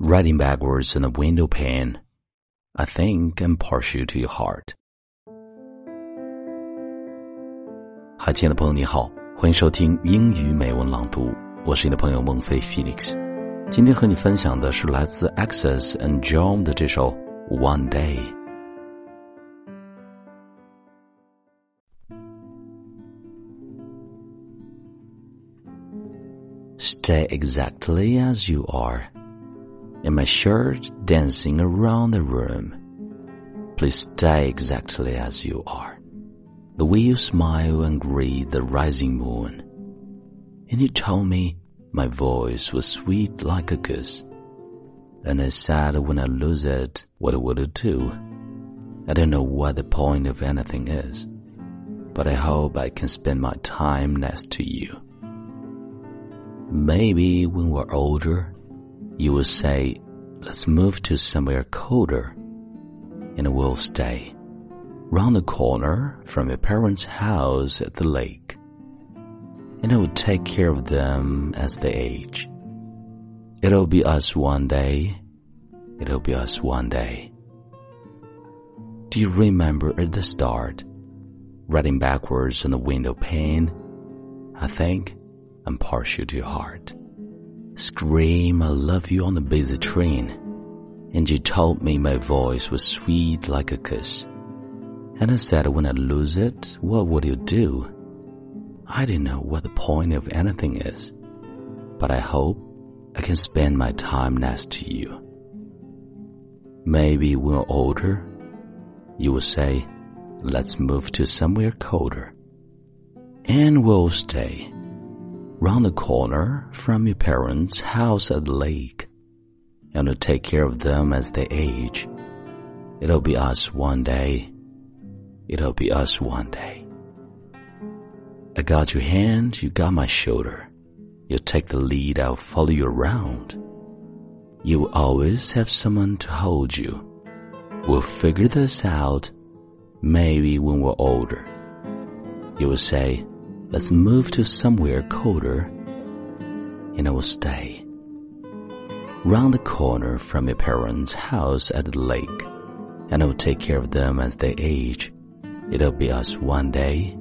Riding backwards on the window pane, I think I'm partial to your heart. 嗨，亲爱的朋友，你好，欢迎收听英语美文朗读，我是你的朋友孟非 Phoenix。今天和你分享的是来自 Access and John 的这首《One Day》。Stay exactly as you are in my shirt dancing around the room. Please stay exactly as you are. The way you smile and greet the rising moon. And you told me my voice was sweet like a kiss. And I said when I lose it, what would it do? I don't know what the point of anything is, but I hope I can spend my time next to you. Maybe when we're older, you will say, let's move to somewhere colder. And we'll stay round the corner from your parents' house at the lake. And I will take care of them as they age. It'll be us one day. It'll be us one day. Do you remember at the start, writing backwards on the window pane? I think I'm partial to your heart scream I love you on the busy train. And you told me my voice was sweet like a kiss. And I said when I lose it, what would you do? I didn't know what the point of anything is. But I hope I can spend my time next to you. Maybe when we're older, you will say, let's move to somewhere colder. And we'll stay round the corner from your parents' house at the lake, and to take care of them as they age. It'll be us one day. It'll be us one day. I got your hand, you got my shoulder. You take the lead, I'll follow you around. You will always have someone to hold you. We'll figure this out, maybe when we're older. You will say, Let's move to somewhere colder, and I will stay. Round the corner from your parents' house at the lake, and I will take care of them as they age. It'll be us one day.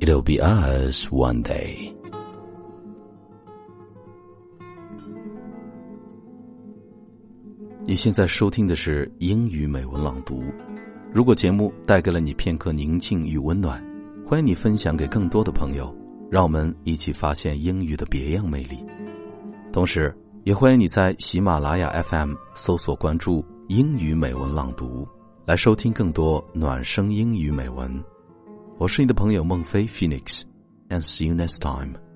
It'll be us one day. 你现在收听的是英语美文朗读。如果节目带给了你片刻宁静与温暖。 欢迎你分享给更多的朋友，让我们一起发现英语的别样魅力。同时，也欢迎你在喜马拉雅 FM 搜索关注“英语美文朗读”，来收听更多暖声英语美文。我是你的朋友孟非 Phoenix，and see you next time。